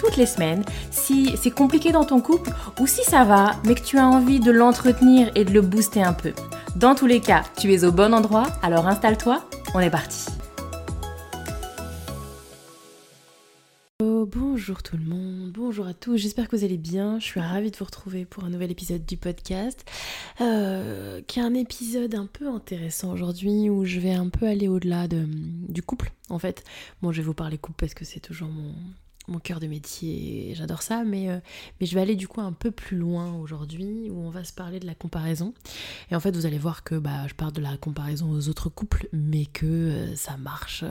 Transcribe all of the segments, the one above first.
toutes les semaines si c'est compliqué dans ton couple ou si ça va, mais que tu as envie de l'entretenir et de le booster un peu. Dans tous les cas, tu es au bon endroit, alors installe-toi, on est parti. bonjour tout le monde, bonjour à tous, j'espère que vous allez bien, je suis ravie de vous retrouver pour un nouvel épisode du podcast, euh, qui est un épisode un peu intéressant aujourd'hui où je vais un peu aller au-delà de, du couple en fait. Bon je vais vous parler couple parce que c'est toujours mon, mon cœur de métier et j'adore ça, mais, euh, mais je vais aller du coup un peu plus loin aujourd'hui où on va se parler de la comparaison. Et en fait, vous allez voir que bah, je parle de la comparaison aux autres couples, mais que euh, ça marche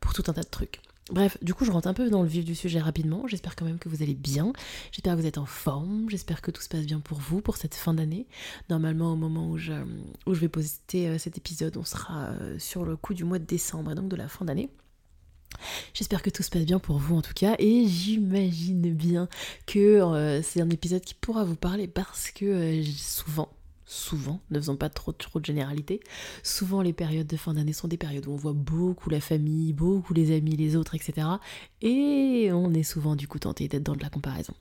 pour tout un tas de trucs. Bref, du coup, je rentre un peu dans le vif du sujet rapidement. J'espère quand même que vous allez bien. J'espère que vous êtes en forme. J'espère que tout se passe bien pour vous pour cette fin d'année. Normalement, au moment où je, où je vais poster euh, cet épisode, on sera euh, sur le coup du mois de décembre, donc de la fin d'année. J'espère que tout se passe bien pour vous en tout cas et j'imagine bien que euh, c'est un épisode qui pourra vous parler parce que souvent souvent, ne faisons pas trop, de généralité, souvent les périodes de fin d'année sont des périodes où on voit beaucoup la famille, beaucoup les amis, les autres, etc. Et on est souvent du coup tenté d'être dans de la comparaison.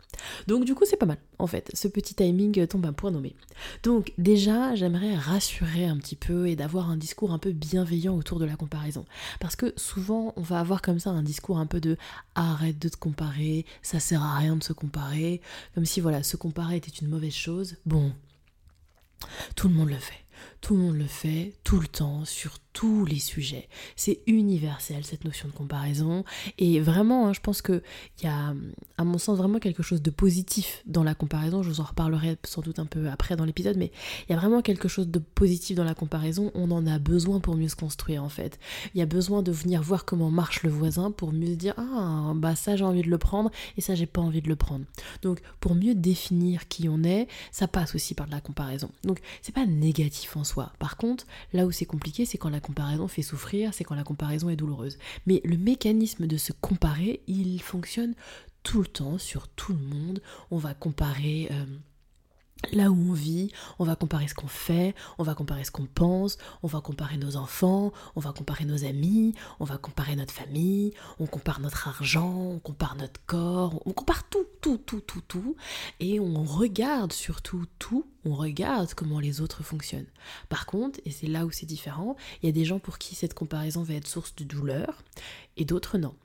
Donc du coup c'est pas mal, en fait, ce petit timing tombe un point nommé. Donc déjà j'aimerais rassurer un petit peu et d'avoir un discours un peu bienveillant autour de la comparaison. Parce que souvent on va avoir comme ça un discours un peu de arrête de te comparer, ça sert à rien de se comparer, comme si voilà, se comparer était une mauvaise chose. Bon, tout le monde le fait. Tout le monde le fait tout le temps, sur tous les sujets. C'est universel cette notion de comparaison. Et vraiment, hein, je pense qu'il y a, à mon sens, vraiment quelque chose de positif dans la comparaison. Je vous en reparlerai sans doute un peu après dans l'épisode, mais il y a vraiment quelque chose de positif dans la comparaison. On en a besoin pour mieux se construire en fait. Il y a besoin de venir voir comment marche le voisin pour mieux se dire Ah, bah ça j'ai envie de le prendre et ça j'ai pas envie de le prendre. Donc pour mieux définir qui on est, ça passe aussi par de la comparaison. Donc c'est pas négatif en soi. Par contre, là où c'est compliqué, c'est quand la comparaison fait souffrir, c'est quand la comparaison est douloureuse. Mais le mécanisme de se comparer, il fonctionne tout le temps sur tout le monde. On va comparer... Euh, là où on vit, on va comparer ce qu'on fait, on va comparer ce qu'on pense, on va comparer nos enfants, on va comparer nos amis, on va comparer notre famille, on compare notre argent, on compare notre corps, on compare tout, tout, tout, tout, tout, et on regarde surtout tout, on regarde comment les autres fonctionnent. Par contre, et c'est là où c'est différent, il y a des gens pour qui cette comparaison va être source de douleur, et d'autres non.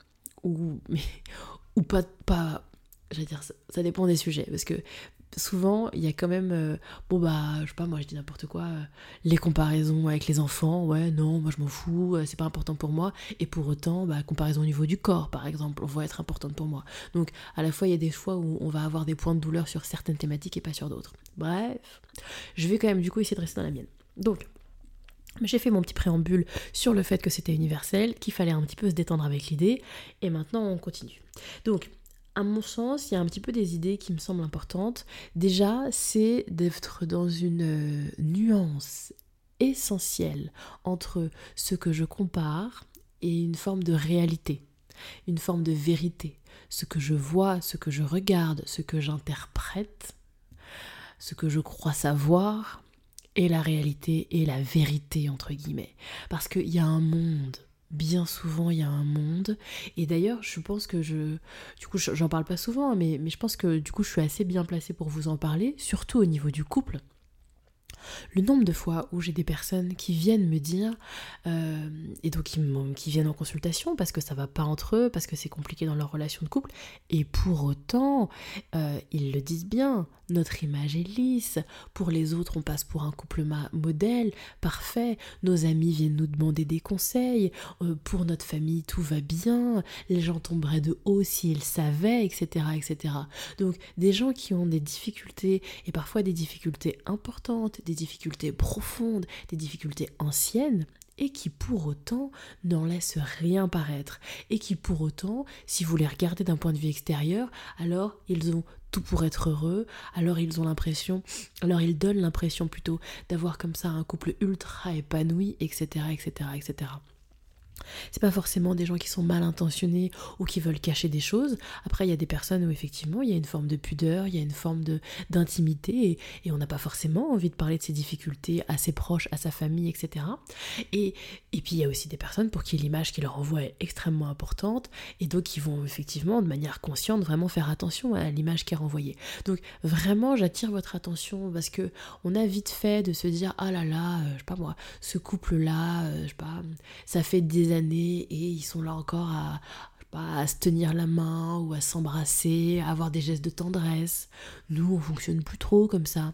Ou, mais, ou pas, pas, je dire, ça, ça, dépend des sujets, parce que souvent il y a quand même euh, bon bah je sais pas moi je dis n'importe quoi euh, les comparaisons avec les enfants ouais non moi je m'en fous euh, c'est pas important pour moi. Et pour autant bah comparaison au niveau du corps par exemple on va être importante pour moi. Donc à la fois il y a des fois où on va avoir des points de douleur sur certaines thématiques et pas sur d'autres. Bref je vais quand même du coup essayer de rester dans la mienne. Donc j'ai fait mon petit préambule sur le fait que c'était universel, qu'il fallait un petit peu se détendre avec l'idée, et maintenant on continue. Donc, à mon sens, il y a un petit peu des idées qui me semblent importantes. Déjà, c'est d'être dans une euh, nuance essentielle entre ce que je compare et une forme de réalité, une forme de vérité. Ce que je vois, ce que je regarde, ce que j'interprète, ce que je crois savoir, et la réalité et la vérité, entre guillemets. Parce qu'il y a un monde bien souvent il y a un monde. Et d'ailleurs je pense que je du coup j'en parle pas souvent mais, mais je pense que du coup je suis assez bien placée pour vous en parler surtout au niveau du couple le nombre de fois où j'ai des personnes qui viennent me dire, euh, et donc qui, viennent en consultation parce que ça va pas entre eux, parce que c'est compliqué dans leur relation de couple, et pour autant, euh, ils le disent bien, notre image est lisse, pour les autres on passe pour un couple modèle, parfait, nos amis viennent nous demander des conseils, euh, pour notre famille tout va bien, les gens tomberaient de haut s'ils savaient, etc., etc. Donc des gens qui ont des difficultés, et parfois des difficultés importantes, des difficultés profondes, des difficultés anciennes, et qui pour autant n'en laissent rien paraître et qui pour autant, si vous les regardez d'un point de vue extérieur, alors ils ont tout pour être heureux, alors ils ont l'impression, alors ils donnent l'impression plutôt d'avoir comme ça un couple ultra épanoui, etc., etc., etc. C'est pas forcément des gens qui sont mal intentionnés ou qui veulent cacher des choses. Après, il y a des personnes où effectivement il y a une forme de pudeur, il y a une forme d'intimité et, on n'a pas forcément envie de parler de ses difficultés à ses proches, à sa famille, etc. Et, et puis il y a aussi des personnes pour qui l'image qu'ils leur envoient est extrêmement importante et donc qui vont effectivement de manière consciente vraiment faire attention à l'image qui est renvoyée. Donc vraiment, j'attire votre attention parce que on a vite fait de se dire ah là là, euh, je sais pas moi, ce couple là, euh, je sais pas, ça fait des années et ils sont là encore à, à se tenir la main ou à s'embrasser, à avoir des gestes de tendresse. Nous, on fonctionne plus trop comme ça.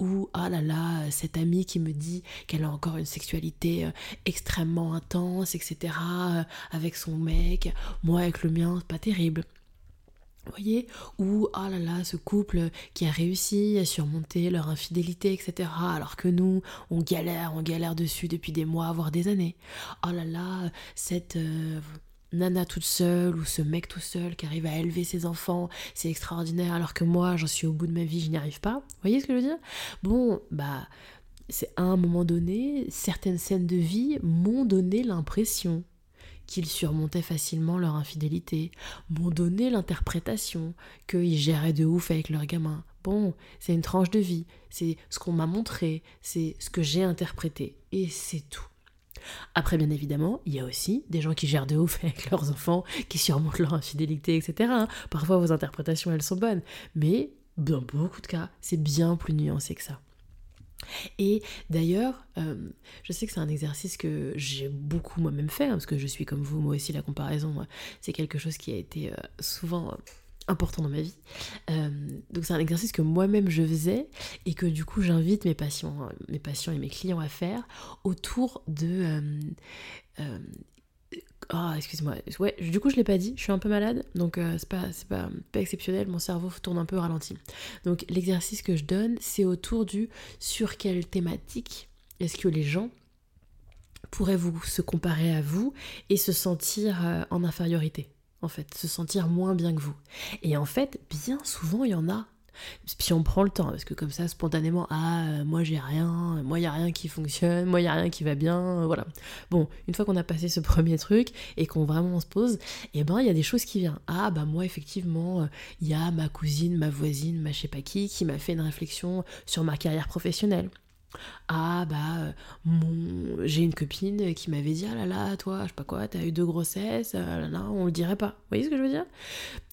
Ou ah là là, cette amie qui me dit qu'elle a encore une sexualité euh, extrêmement intense, etc. Euh, avec son mec. Moi, avec le mien, pas terrible. Voyez Ou, ah là là, ce couple qui a réussi à surmonter leur infidélité, etc. Alors que nous, on galère, on galère dessus depuis des mois, voire des années. Oh là là, cette euh, nana toute seule ou ce mec tout seul qui arrive à élever ses enfants, c'est extraordinaire, alors que moi, j'en suis au bout de ma vie, je n'y arrive pas. Vous voyez ce que je veux dire? Bon, bah, c'est à un moment donné, certaines scènes de vie m'ont donné l'impression qu'ils surmontaient facilement leur infidélité, m'ont donné l'interprétation qu'ils géraient de ouf avec leurs gamins. Bon, c'est une tranche de vie, c'est ce qu'on m'a montré, c'est ce que j'ai interprété, et c'est tout. Après, bien évidemment, il y a aussi des gens qui gèrent de ouf avec leurs enfants, qui surmontent leur infidélité, etc. Parfois, vos interprétations, elles sont bonnes, mais dans beaucoup de cas, c'est bien plus nuancé que ça. Et d'ailleurs, euh, je sais que c'est un exercice que j'ai beaucoup moi-même fait, hein, parce que je suis comme vous, moi aussi, la comparaison, c'est quelque chose qui a été euh, souvent euh, important dans ma vie. donc c'est un exercice que moi-même je faisais et que du coup j'invite mes patients, mes patients et mes clients à faire autour de oh, excuse-moi. Ouais, du coup, je l'ai pas dit, je suis un peu malade, donc euh, c'est pas, pas, pas, exceptionnel, mon cerveau tourne un peu ralenti. Donc, l'exercice que je donne, c'est autour du sur quelle thématique est-ce que les gens pourraient vous se comparer à vous et se sentir euh, en infériorité, en fait, se sentir moins bien que vous. Et en fait, bien souvent, il y en a puis on prend le temps, parce que comme ça, spontanément, ah, euh, moi j'ai rien, moi n'y a rien qui fonctionne, moi n'y a rien qui va bien, euh, voilà. Bon, une fois qu'on a passé ce premier truc et qu'on vraiment se pose, et eh ben il y a des choses qui viennent. Ah, bah moi effectivement, euh, il y a ma cousine, ma voisine, ma je sais pas qui, qui m'a fait une réflexion sur ma carrière professionnelle. Ah bah euh, mon... j'ai une copine qui m'avait dit ah là là toi je sais pas quoi t'as eu deux grossesses ah là, là on le dirait pas. Vous voyez ce que je veux dire?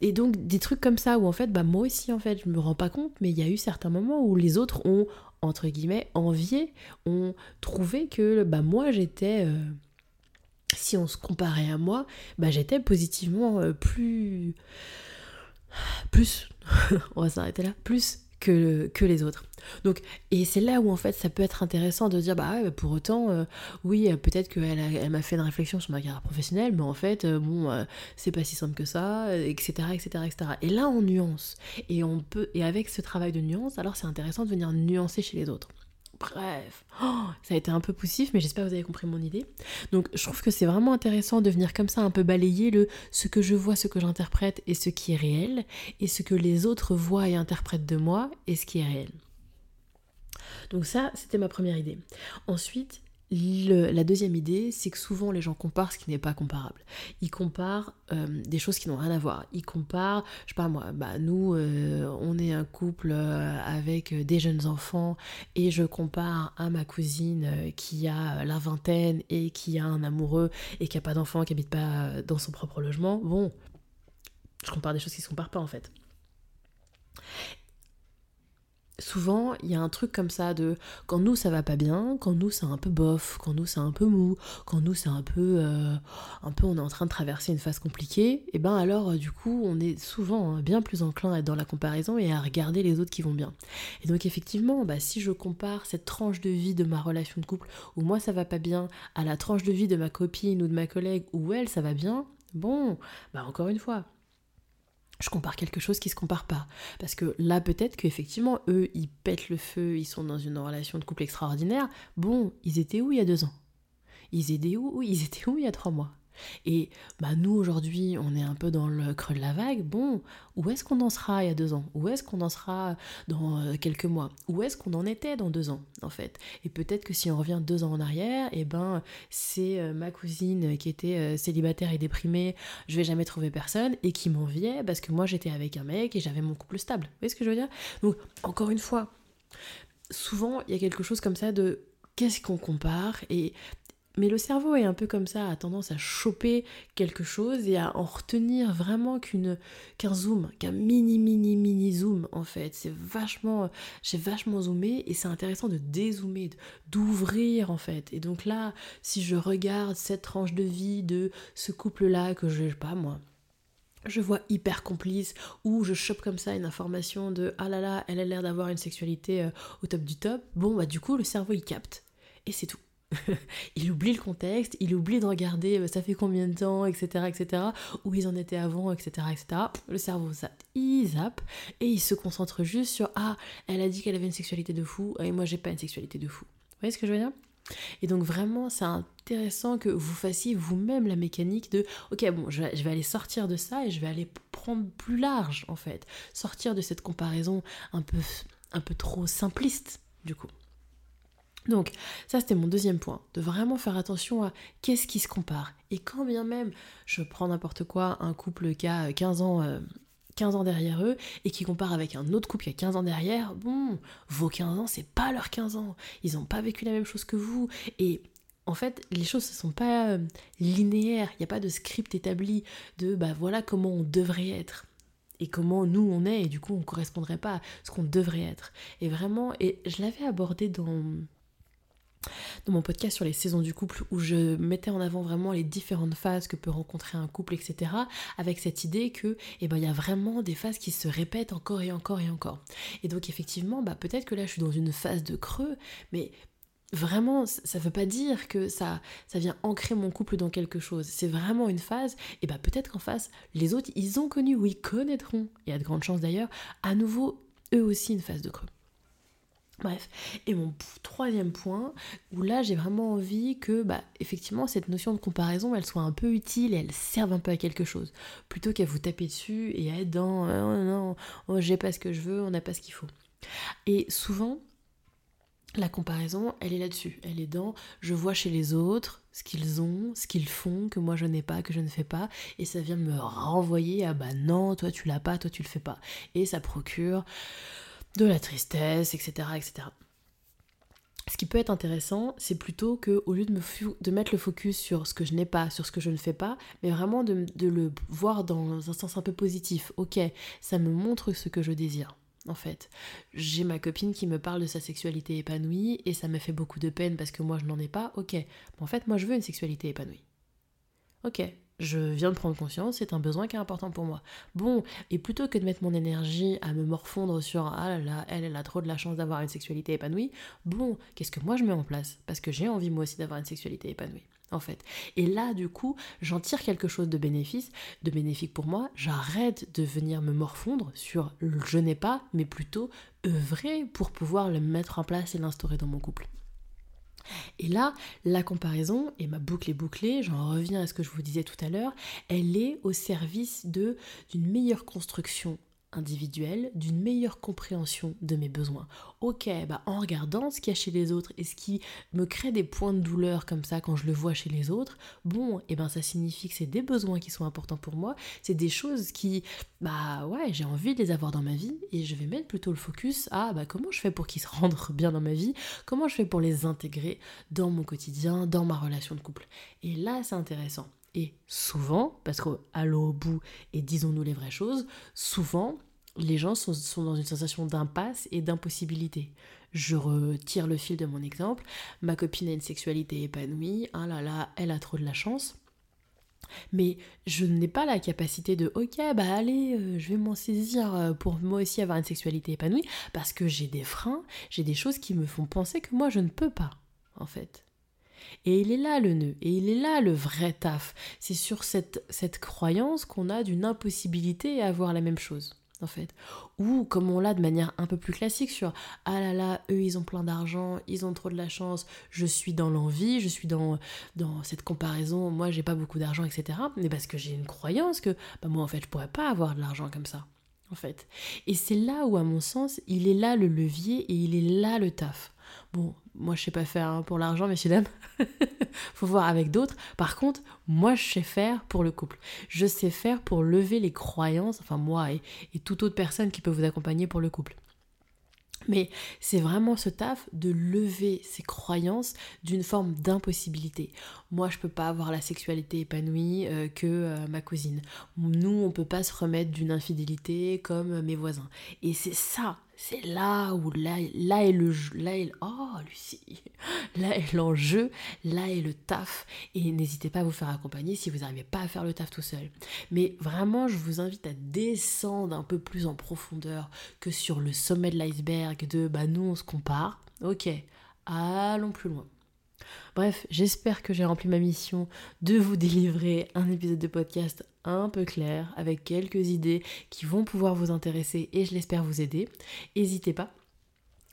Et donc des trucs comme ça où en fait bah moi aussi en fait je me rends pas compte mais il y a eu certains moments où les autres ont entre guillemets envié ont trouvé que bah moi j'étais euh, si on se comparait à moi bah j'étais positivement plus plus on va s'arrêter là plus que, les autres. Donc, et c'est là où en fait ça peut être intéressant de dire bah, ouais, pour autant, euh, oui, euh, peut-être qu'elle elle m'a fait une réflexion sur ma carrière professionnelle, mais en fait, euh, bon, c'est pas si simple que ça, etc., etc., etc. Et là, on nuance. Et on peut, et avec ce travail de nuance, alors c'est intéressant de venir nuancer chez les autres. Bref, oh, ça a été un peu poussif, mais j'espère que vous avez compris mon idée. Donc je trouve que c'est vraiment intéressant de venir comme ça un peu balayer le ce que je vois, ce que j'interprète et ce qui est réel, et ce que les autres voient et interprètent de moi et ce qui est réel. Donc ça, c'était ma première idée. Ensuite, la deuxième idée, c'est que souvent les gens comparent ce qui n'est pas comparable. Ils comparent euh, des choses qui n'ont rien à voir. Ils comparent, je sais pas moi, bah nous, euh, on est un couple euh, avec des jeunes enfants et je compare à ma cousine qui a la vingtaine et qui a un amoureux et qui a pas d'enfant, qui habite pas dans son propre logement. Bon, je compare des choses qui se comparent pas en fait souvent il y a un truc comme ça de quand nous ça va pas bien, quand nous c'est un peu bof, quand nous c'est un peu mou, quand nous c'est un peu euh, un peu on est en train de traverser une phase compliquée, et ben alors euh, du coup on est souvent hein, bien plus enclin à être dans la comparaison et à regarder les autres qui vont bien. Et donc effectivement, bah, si je compare cette tranche de vie de ma relation de couple où moi ça va pas bien à la tranche de vie de ma copine ou de ma collègue où elle ça va bien, bon, bah encore une fois, je compare quelque chose qui se compare pas. Parce que là, peut-être qu'effectivement, eux, ils pètent le feu, ils sont dans une relation de couple extraordinaire. Bon, ils étaient où il y a deux ans? Ils étaient où? Ils étaient où il y a trois mois? Et bah nous aujourd'hui, on est un peu dans le creux de la vague. Bon, où est-ce qu'on en sera il y a deux ans? Où est-ce qu'on en sera dans euh, quelques mois? Où est-ce qu'on en était dans deux ans en fait? Et peut-être que si on revient deux ans en arrière, et eh ben c'est euh, ma cousine qui était euh, célibataire et déprimée, je vais jamais trouver personne et qui m'enviait parce que moi j'étais avec un mec et j'avais mon couple stable. Vous voyez ce que je veux dire? Donc encore une fois, souvent il y a quelque chose comme ça de qu'est-ce qu'on compare? Et mais le cerveau est un peu comme ça, a tendance à choper quelque chose et à en retenir vraiment qu'une qu'un zoom, qu'un mini mini mini zoom en fait. C'est vachement, j'ai vachement zoomé et c'est intéressant de dézoomer, d'ouvrir en fait. Et donc là, si je regarde cette tranche de vie de ce couple-là que je sais pas moi, je vois hyper complice ou je chope comme ça une information de ah là là, elle a l'air d'avoir une sexualité euh, au top du top. Bon bah du coup le cerveau il capte et c'est tout. il oublie le contexte, il oublie de regarder euh, ça fait combien de temps, etc., etc., où ils en étaient avant, etc., etc. Le cerveau, ça, il zappe et il se concentre juste sur ah, elle a dit qu'elle avait une sexualité de fou et moi j'ai pas une sexualité de fou. Vous voyez ce que je veux dire? Et donc vraiment, c'est intéressant que vous fassiez vous-même la mécanique de, ok, bon, je vais, aller sortir de ça et je vais aller prendre plus large, en fait. Sortir de cette comparaison un peu, un peu trop simpliste, du coup. Donc ça c'était mon deuxième point, de vraiment faire attention à qu'est-ce qui se compare. Et quand bien même je prends n'importe quoi, un couple qui a 15 ans, 15 euh, ans derrière eux et qui compare avec un autre couple qui a 15 ans derrière, bon, vos 15 ans c'est pas leurs 15 ans, ils n'ont pas vécu la même chose que vous. Et en fait, les choses ne sont pas euh, linéaires, il n'y a pas de script établi de bah voilà comment on devrait être et comment nous on est et du coup on correspondrait pas à ce qu'on devrait être. Et vraiment, et je l'avais abordé dans dans mon podcast sur les saisons du couple où je mettais en avant vraiment les différentes phases que peut rencontrer un couple, etc. Avec cette idée que eh ben, y a vraiment des phases qui se répètent encore et encore et encore. Et donc effectivement, bah, peut-être que là je suis dans une phase de creux, mais vraiment, ça veut pas dire que ça, vient ancrer mon couple dans quelque chose. C'est vraiment une phase, et bah peut-être qu'en face, les autres, ils ont connu ou ils connaîtront, y a de grandes chances d'ailleurs, à nouveau, eux aussi une phase de creux. Bref, et mon troisième point, où là j'ai vraiment envie que, bah, effectivement, cette notion de comparaison, elle soit un peu utile et elle serve un peu à quelque chose, plutôt qu'à vous taper dessus et à être dans oh non, oh, j'ai pas ce que je veux, on n'a pas ce qu'il faut. Et souvent, la comparaison, elle est là-dessus, elle est dans je vois chez les autres ce qu'ils ont, ce qu'ils font, que moi je n'ai pas, que je ne fais pas, et ça vient me renvoyer à bah non, toi tu l'as pas, toi tu le fais pas. Et ça procure de la tristesse, etc. etc. Ce qui peut être intéressant, c'est plutôt que au lieu de, me de mettre le focus sur ce que je n'ai pas, sur ce que je ne fais pas, mais vraiment de, de le voir dans un sens un peu positif. Ok, ça me montre ce que je désire en fait. J'ai ma copine qui me parle de sa sexualité épanouie et ça me fait beaucoup de peine parce que moi je n'en ai pas. Ok, en fait moi je veux une sexualité épanouie. Ok, je viens de prendre conscience, c'est un besoin qui est important pour moi. Bon, et plutôt que de mettre mon énergie à me morfondre sur ah là là, elle, elle a trop de la chance d'avoir une sexualité épanouie, bon, qu'est-ce que moi je mets en place? Parce que j'ai envie moi aussi d'avoir une sexualité épanouie. En fait. Et là, du coup, j'en tire quelque chose de bénéfice, de bénéfique pour moi. J'arrête de venir me morfondre sur je n'ai pas, mais plutôt œuvrer pour pouvoir le mettre en place et l'instaurer dans mon couple. Et là, la comparaison, et ma boucle est bouclée, j'en reviens à ce que je vous disais tout à l'heure, elle est au service d'une meilleure construction individuelle, d'une meilleure compréhension de mes besoins. Ok, bah en regardant ce qu'il y a chez les autres et ce qui me crée des points de douleur comme ça quand je le vois chez les autres, bon, eh ben ça signifie que c'est des besoins qui sont importants pour moi, c'est des choses qui, bah ouais, j'ai envie de les avoir dans ma vie et je vais mettre plutôt le focus à bah comment je fais pour qu'ils se rendent bien dans ma vie, comment je fais pour les intégrer dans mon quotidien, dans ma relation de couple. Et là, c'est intéressant. Et souvent, parce qu'allons au bout et disons-nous les vraies choses, souvent, les gens sont, dans une sensation d'impasse et d'impossibilité. Je retire le fil de mon exemple. Ma copine a une sexualité épanouie. Ah là là, elle a trop de la chance. Mais je n'ai pas la capacité de ok bah allez euh, je vais m'en saisir euh, pour moi aussi avoir une sexualité épanouie parce que j'ai des freins, j'ai des choses qui me font penser que moi je ne peux pas en fait. Et il est là le nœud, et il est là le vrai taf. C'est sur cette, cette croyance qu'on a d'une impossibilité à avoir la même chose. en fait. Ou comme on l'a de manière un peu plus classique sur ah là là, eux ils ont plein d'argent, ils ont trop de la chance, je suis dans l'envie, je suis dans, dans cette comparaison, moi j'ai pas beaucoup d'argent, etc. Mais parce que j'ai une croyance que bah, moi en fait je pourrais pas avoir de l'argent comme ça. En fait. Et c'est là où, à mon sens, il est là le levier et il est là le taf. Bon, moi je sais pas faire hein, pour l'argent, messieurs dames. Faut voir avec d'autres. Par contre, moi je sais faire pour le couple. Je sais faire pour lever les croyances, enfin moi et, et toute autre personne qui peut vous accompagner pour le couple. Mais c'est vraiment ce taf de lever ces croyances d'une forme d'impossibilité. Moi, je peux pas avoir la sexualité épanouie euh, que euh, ma cousine. Nous, on peut pas se remettre d'une infidélité comme mes voisins. Et c'est ça, c'est là où là, est le là oh Lucie, là est l'enjeu, là est le taf et n'hésitez pas à vous faire accompagner si vous n'arrivez pas à faire le taf tout seul. Mais vraiment, je vous invite à descendre un peu plus en profondeur que sur le sommet de l'iceberg de bah nous on se compare. OK, allons plus loin. Bref, j'espère que j'ai rempli ma mission de vous délivrer un épisode de podcast un peu clair avec quelques idées qui vont pouvoir vous intéresser et je l'espère vous aider. N'hésitez pas.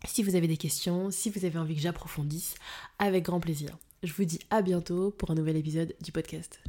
Si vous avez des questions, si vous avez envie que j'approfondisse, avec grand plaisir. Je vous dis à bientôt pour un nouvel épisode du podcast.